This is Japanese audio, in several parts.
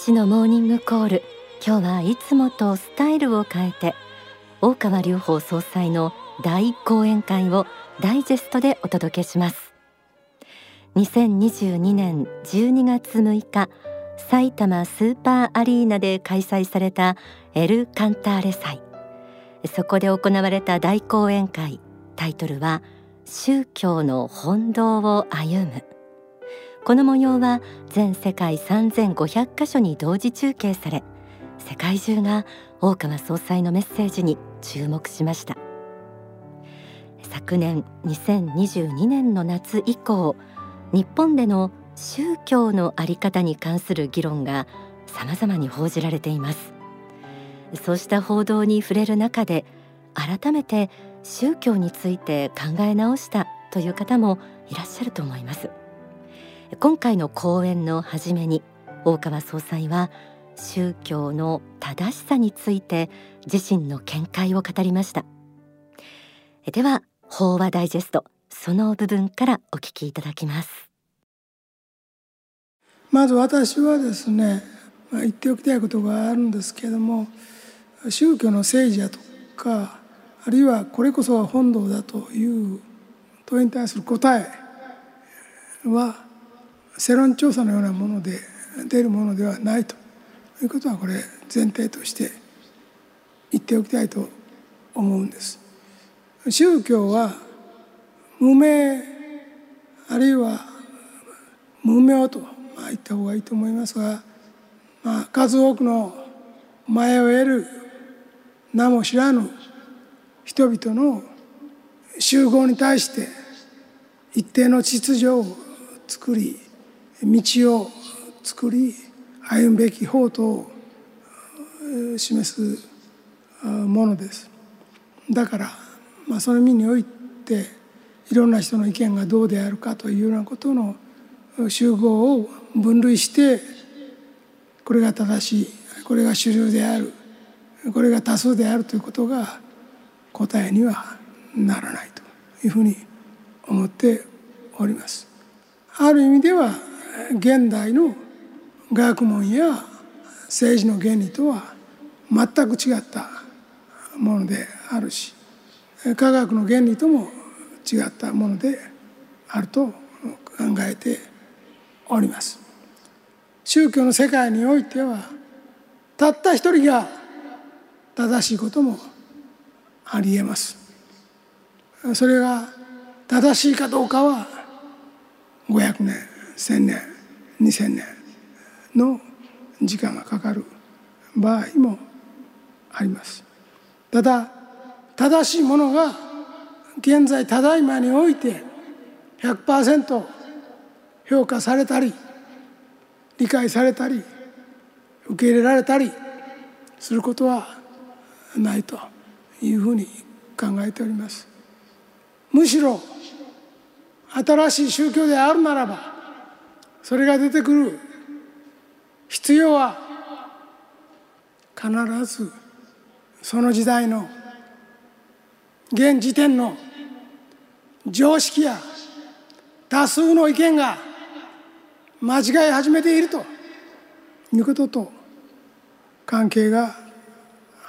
子のモーニングコール。今日はいつもとスタイルを変えて大川隆法総裁の大講演会をダイジェストでお届けします。2022年12月6日埼玉スーパーアリーナで開催されたエル・カンターレ祭。そこで行われた大講演会。タイトルは宗教の本道を歩む。この模様は全世界3500カ所に同時中継され世界中が大川総裁のメッセージに注目しました。昨年2022年の夏以降日本での宗教の在り方に関する議論が様々に報じられています。そうした報道に触れる中で改めて宗教について考え直したという方もいらっしゃると思います。今回の講演の初めに大川総裁は宗教の正しさについて自身の見解を語りました。では法話ダイジェストその部分からお聞きいただきます。まず私はですね言っておきたいことがあるんですけれども宗教の政治やとかあるいはこれこそが本堂だという問いに対する答えは世論調査のようなもので出るものではないということはこれ前提として言っておきたいと思うんです。宗教は無名あるいは無名と、まあ、言った方がいいと思いますが、まあ、数多くの前を得る名も知らぬ人々の集合に対して一定の秩序を作り道を作り歩むべき法と示すものですだから、まあ、その意味においていろんな人の意見がどうであるかというようなことの集合を分類してこれが正しいこれが主流であるこれが多数であるということが答えにはならないというふうに思っております。ある意味では現代の学問や政治の原理とは全く違ったものであるし科学の原理とも違ったものであると考えております。宗教の世界においてはたった一人が正しいこともありえます。それが正しいかどうかは500年1,000年2,000年の時間がかかる場合もあります。ただ正しいものが現在ただいまにおいて100%評価されたり理解されたり受け入れられたりすることはないというふうに考えております。むしろ新しい宗教であるならばそれが出てくる。必要は必ずその時代の現時点の常識や多数の意見が間違い始めているということと関係が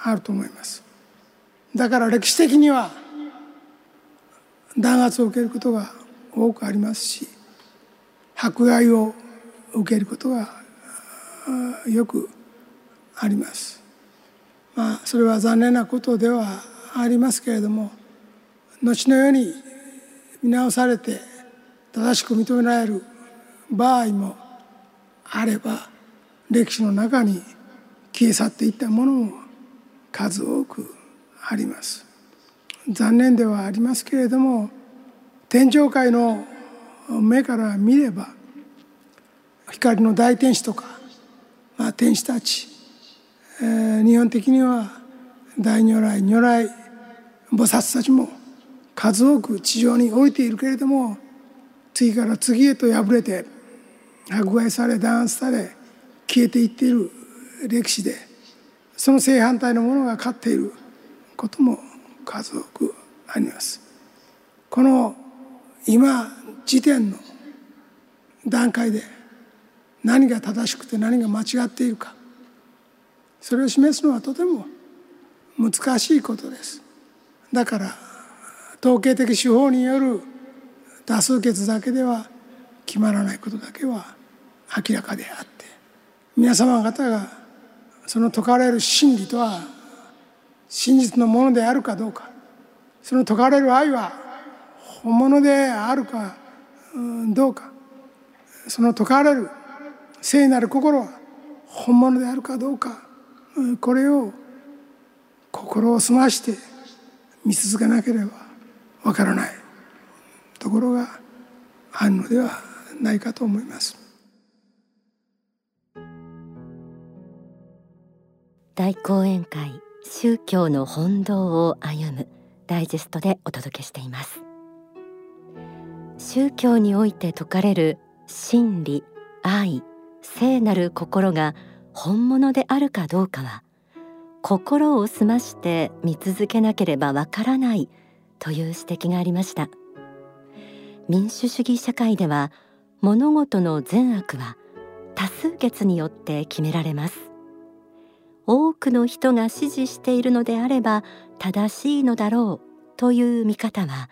あると思います。だから歴史的には弾圧を受けることが多くありますし迫害を受けることがよくあります。まあそれは残念なことではありますけれども後のように見直されて正しく認められる場合もあれば歴史の中に消え去っていったものも数多くあります。残念ではありますけれども天上界の目から見れば光の大天使とか、まあ、天使たち、えー、日本的には大如来如来菩薩たちも数多く地上に置いているけれども次から次へと敗れて迫害され弾圧され消えていっている歴史でその正反対のものが勝っていることも数多くあります。この今時点の段階で何が正しくて何が間違っているか。それを示すのはとても難しいことです。だから統計的手法による多数決だけでは決まらないことだけは明らかであって皆様方がその説かれる真理とは真実のものであるかどうかその説かれる愛は本物であるかどうかその説かれる聖なる心は本物であるかどうかこれを心を澄まして見続けなければわからないところがあるのではないかと思います。大講演会宗教の本道を歩むダイジェストでお届けしています宗教において説かれる真理愛聖なる心が本物であるかどうかは心を澄まして見続けなければわからないという指摘がありました。民主主義社会では物事の善悪は多数決によって決められます。多くの人が支持しているのであれば正しいのだろうという見方は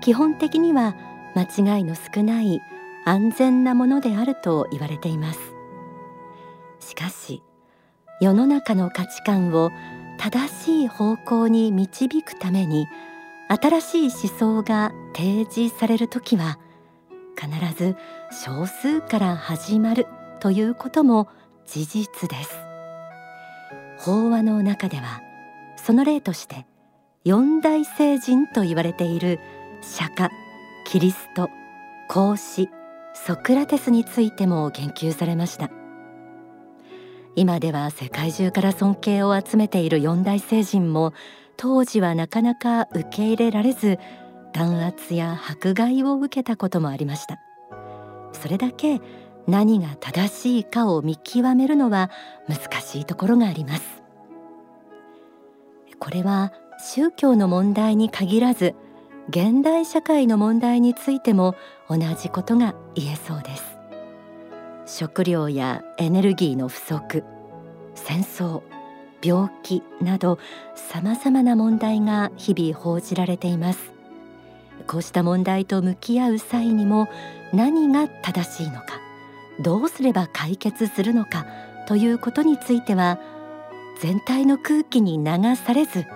基本的には間違いの少ない安全なものであると言われています。しかし世の中の価値観を正しい方向に導くために新しい思想が提示される時は必ず少数から始まるということも事実です。法話の中ではその例として四大聖人と言われている釈迦キリスト孔子ソクラテスについても言及されました。今では世界中から尊敬を集めている四大聖人も当時はなかなか受け入れられず弾圧や迫害を受けたこともありました。それだけ何が正しいかを見極めるのは難しいところがあります。これは宗教の問題に限らず現代社会の問題についても同じことが言えそうです。食料やエネルギーの不足戦争病気などさまざまな問題が日々報じられています。こうした問題と向き合う際にも何が正しいのかどうすれば解決するのかということについては全体の空気に流されず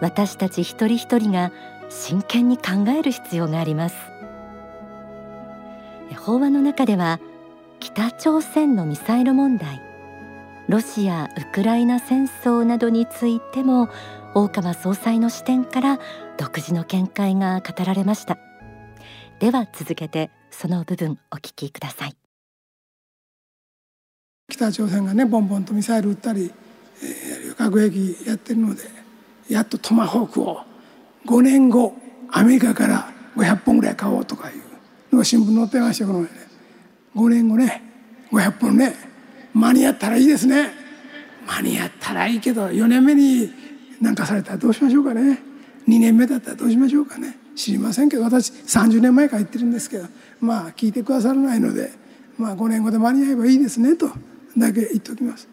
私たち一人一人が真剣に考える必要があります。法話の中では北朝鮮のミサイル問題ロシア・ウクライナ戦争などについても大川総裁の視点から独自の見解が語られました。では続けてその部分お聞きください。北朝鮮がねボンボンとミサイル撃ったり、えー、核兵器やってるのでやっとトマホークを5年後アメリカから500本ぐらい買おうとかいうのが新聞載ってましたこの前ね。5年後ね500本ね。間に合ったらいいですね。間に合ったらいいけど4年目に何かされたらどうしましょうかね。2年目だったらどうしましょうかね。知りませんけど私30年前から言ってるんですけどまあ聞いてくださらないので、まあ、5年後で間に合えばいいですねとだけ言っておきます。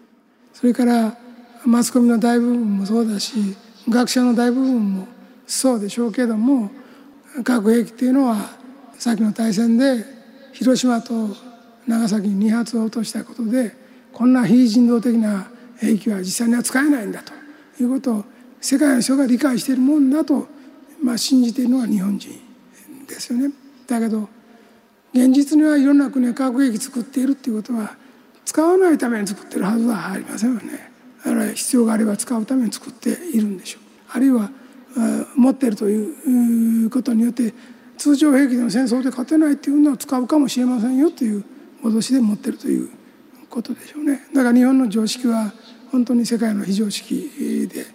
それからマスコミの大部分もそうだし学者の大部分もそうでしょうけども核兵器っていうのは先の大戦で広島と長崎に2発を落としたことでこんな非人道的な兵器は実際には使えないんだということを世界の人が理解しているもんだと、まあ、信じているのが日本人ですよね。だけど現実にはいろんな国が核兵器作っているっていうことは使わないために作ってるはずはありませんよね。だから必要があれば使うために作っているんでしょう。あるいは持っているということによって通常兵器での戦争で勝てないっていうのは使うかもしれませんよという脅しで持っているということでしょうね。だから日本の常識は本当に世界の非常識で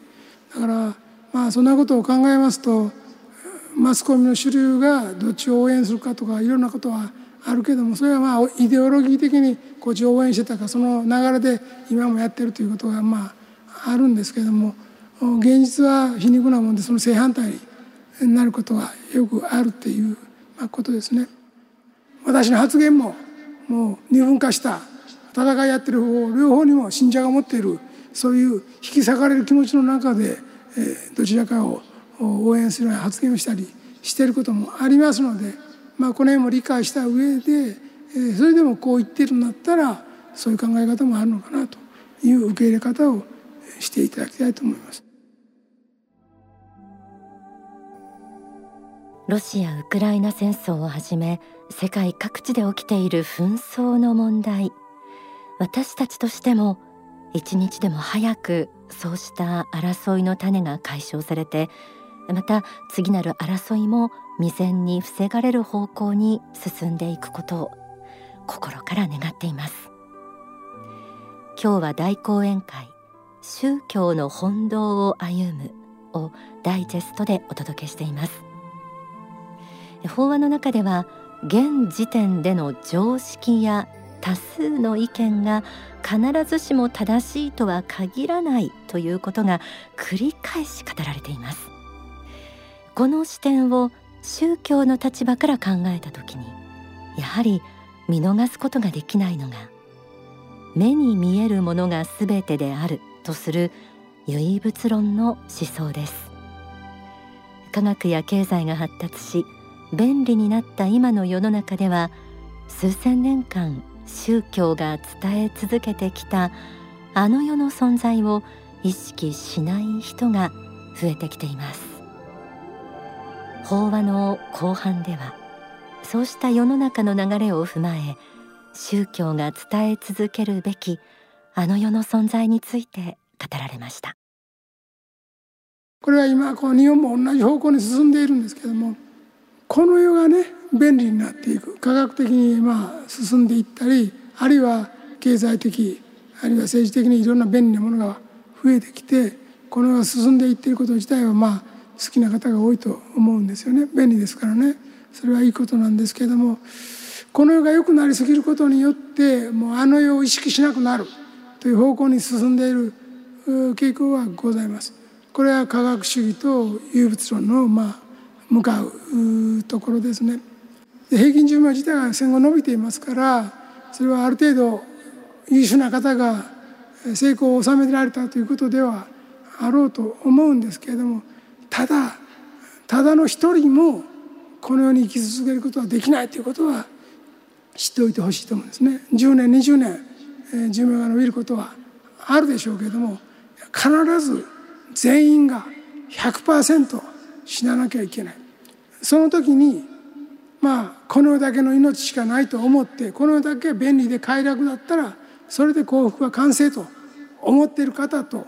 だからまあそんなことを考えますとマスコミの主流がどっちを応援するかとかいろんなことはあるけどもそれはまあイデオロギー的にこっちを応援してたかその流れで今もやってるということがまああるんですけども現実は皮肉なもんでその正反対になることはよくあるっていうことですね。私の発言ももう二分化した戦いやってる方両方にも信者が持っているそういう引き裂かれる気持ちの中で、どちらかを応援するような発言をしたりしていることもありますので、まあ、この辺も理解した上で、それでもこう言ってるんだったらそういう考え方もあるのかなという受け入れ方をしていただきたいと思います。ロシア・ウクライナ戦争をはじめ世界各地で起きている紛争の問題。私たちとしても一日でも早くそうした争いの種が解消されてまた次なる争いも未然に防がれる方向に進んでいくことを心から願っています。今日は大講演会宗教の本道を歩むをダイジェストでお届けしています。法話の中では現時点での常識や多数の意見が必ずしも正しいとは限らないということが繰り返し語られています。この視点を宗教の立場から考えた時にやはり見逃すことができないのが目に見えるものが全てであるとする唯物論の思想です。科学や経済が発達し便利になった今の世の中では数千年間宗教が伝え続けてきたあの世の存在を意識しない人が増えてきています。法話の後半ではそうした世の中の流れを踏まえ宗教が伝え続けるべきあの世の存在について語られました。これは今こう日本も同じ方向に進んでいるんですけどもこの世がね便利になっていく。科学的にまあ進んでいったりあるいは経済的あるいは政治的にいろんな便利なものが増えてきてこの世が進んでいっていること自体はまあ好きな方が多いと思うんですよね。便利ですからね。それはいいことなんですけれどもこの世が良くなりすぎることによってもうあの世を意識しなくなる。という方向に進んでいる傾向はございます。これは科学主義と有物論のまあ向かうところですね。平均寿命自体が戦後伸びていますからそれはある程度優秀な方が成功を収められたということではあろうと思うんですけれどもただただの一人もこの世に生き続けることはできないということは知っておいてほしいと思うんですね。10年20年寿命が伸びることはあるでしょうけれども必ず全員が100%死ななきゃいけないその時にまあこの世だけの命しかないと思ってこの世だけ便利で快楽だったらそれで幸福は完成と思っている方と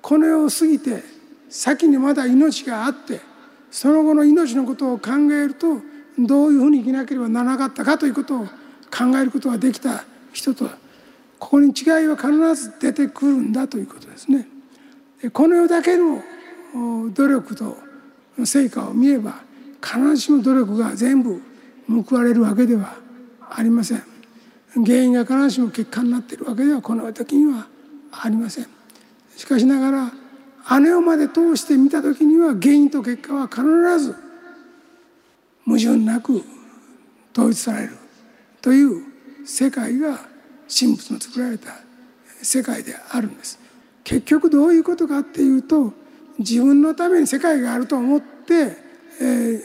この世を過ぎて先にまだ命があってその後の命のことを考えるとどういうふうに生きなければならなかったかということを考えることができた人とここに違いは必ず出てくるんだということですね。この世だけの努力と成果を見れば必ずしも努力が全部報われるわけではありません。原因が必ずしも結果になっているわけではこの時にはありません。しかしながら姉をまで通して見た時には原因と結果は必ず矛盾なく統一されるという世界が神仏の作られた世界であるんです。結局どういうことかっていうと自分のために世界があると思って、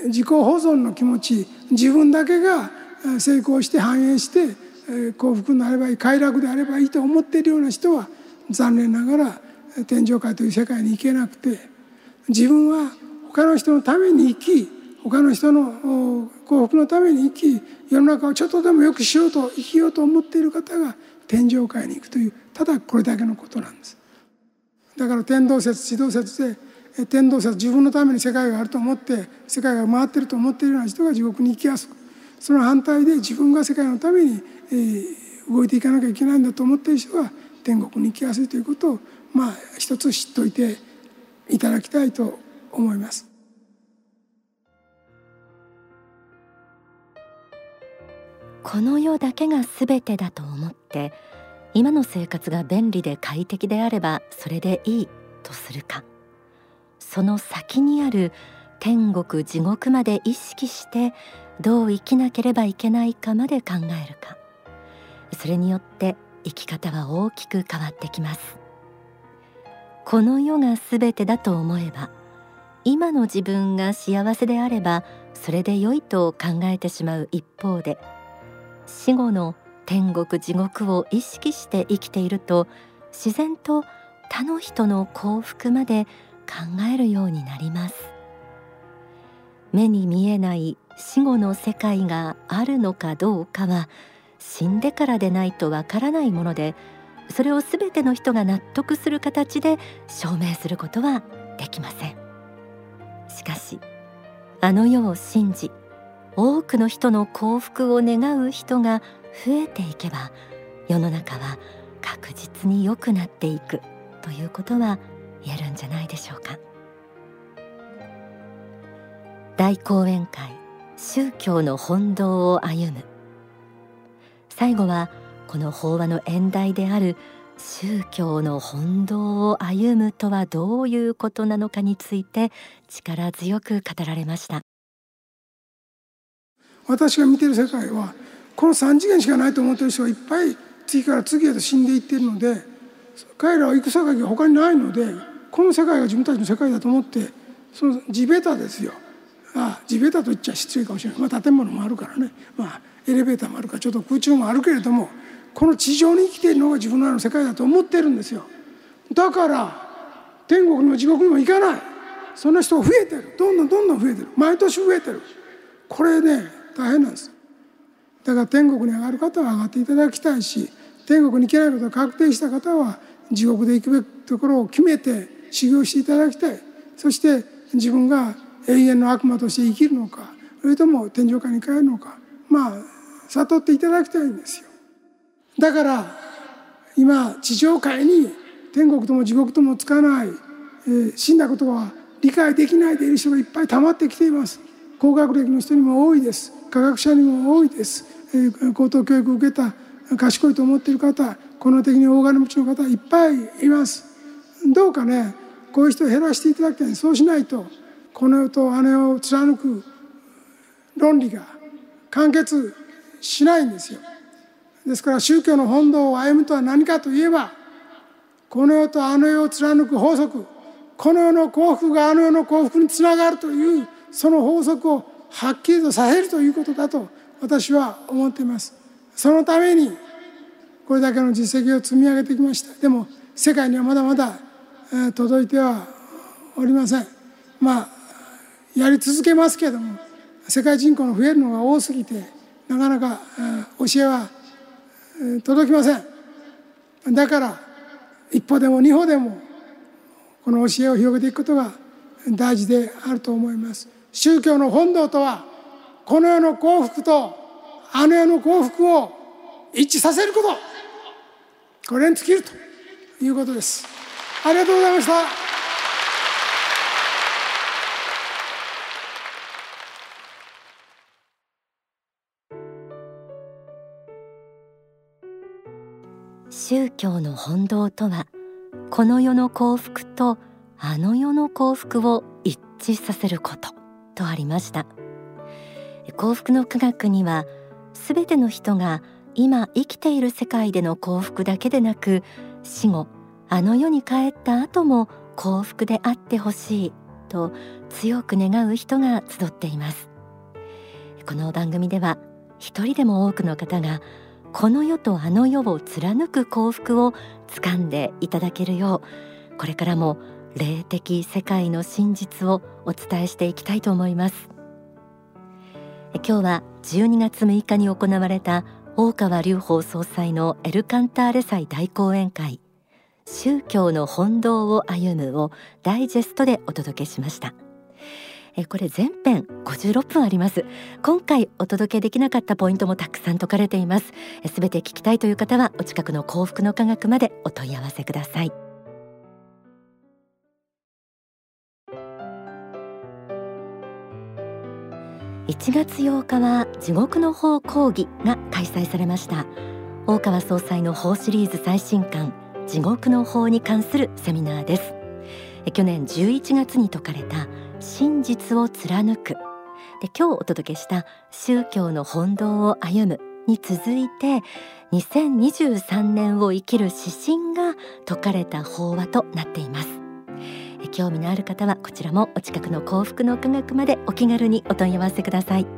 自己保存の気持ち自分だけが成功して繁栄して、幸福になればいい快楽であればいいと思っているような人は残念ながら天上界という世界に行けなくて自分は他の人のために生き他の人の幸福のために生き世の中をちょっとでも良くしようと生きようと思っている方が天上界に行くというただこれだけのことなんです。だから天動説地動説で天動説自分のために世界があると思って世界が回ってると思っているような人が地獄に行きやすくその反対で自分が世界のために、えー、動いていかなきゃいけないんだと思っている人は天国に行きやすいということをまあ一つ知っておいていただきたいと思います。この世だけが全てだと思って今の生活が便利で快適であればそれでいいとするかその先にある天国地獄まで意識してどう生きなければいけないかまで考えるか。それによって生き方は大きく変わってきます。この世が全てだと思えば今の自分が幸せであればそれで良いと考えてしまう一方で死後の天国地獄を意識して生きていると自然と他の人の幸福まで考えるようになります。目に見えない死後の世界があるのかどうかは死んでからでないとわからないものでそれをすべての人が納得する形で証明することはできません。しかしあの世を信じ多くの人の幸福を願う人が増えていけば世の中は確実に良くなっていくということは言えるんじゃないでしょうか。大講演会宗教の本道を歩む。最後はこの法話の演題である宗教の本道を歩むとはどういうことなのかについて力強く語られました。私が見てる世界はこの3次元しかないと思ってる人がいっぱい次から次へと死んでいってるので彼らは行く先が他にないのでこの世界が自分たちの世界だと思ってその地べたですよ。あ地べたと言っちゃ失礼かもしれない、まあ、建物もあるからね、まあ、エレベーターもあるからちょっと空中もあるけれどもこの地上に生きているのが自分らの世界だと思ってるんですよ。だから天国にも地獄にも行かない。そんな人が増えてる。どんどんどんどん増えてる。毎年増えてる。これね大変なんです。だから天国に上がる方は上がっていただきたいし天国に行けないことが確定した方は地獄で行くべきところを決めて修行していただきたい。そして自分が永遠の悪魔として生きるのかそれとも天上界に帰るのかまあ悟っていただきたいんですよ。だから今地上界に天国とも地獄ともつかない、えー、死んだことは理解できないでいる人がいっぱい溜まってきています。高学歴の人にも多いです。科学者にも多いです、えー、高等教育を受けた賢いと思っている方この的に大金持ちの方いっぱいいます。どうかねこういう人を減らしていただきたい。そうしないとこの世とあの世を貫く論理が完結しないんですよ。ですから宗教の本道を歩むとは何かといえばこの世とあの世を貫く法則この世の幸福があの世の幸福につながるというその法則をはっきりとさせるということだと私は思っています。そのためにこれだけの実績を積み上げてきました。でも世界にはまだまだ届いてはおりません。まあやり続けますけども世界人口の増えるのが多すぎてなかなか教えは届きません。だから一歩でも二歩でもこの教えを広げていくことが大事であると思います。宗教の本道とはこの世の幸福とあの世の幸福を一致させること。これに尽きるということです。ありがとうございました。宗教の本道とはこの世の幸福とあの世の幸福を一致させることとありました。幸福の科学にはすべての人が今生きている世界での幸福だけでなく死後あの世に帰った後も幸福であってほしいと強く願う人が集っています。この番組では一人でも多くの方がこの世とあの世を貫く幸福を掴んでいただけるようこれからも霊的世界の真実をお伝えしていきたいと思います。今日は12月6日に行われた大川隆法総裁のエルカンターレ祭大講演会。宗教の本道を歩むをダイジェストでお届けしました。えこれ全編56分あります。今回お届けできなかったポイントもたくさん説かれています。すべて聞きたいという方はお近くの幸福の科学までお問い合わせください。1月8日は地獄の法講義が開催されました。大川総裁の法シリーズ最新刊地獄の法に関するセミナーです。去年11月に説かれた真実を貫く。で今日お届けした宗教の本道を歩むに続いて2023年を生きる指針が説かれた法話となっています。興味のある方はこちらもお近くの幸福の科学までお気軽にお問い合わせください。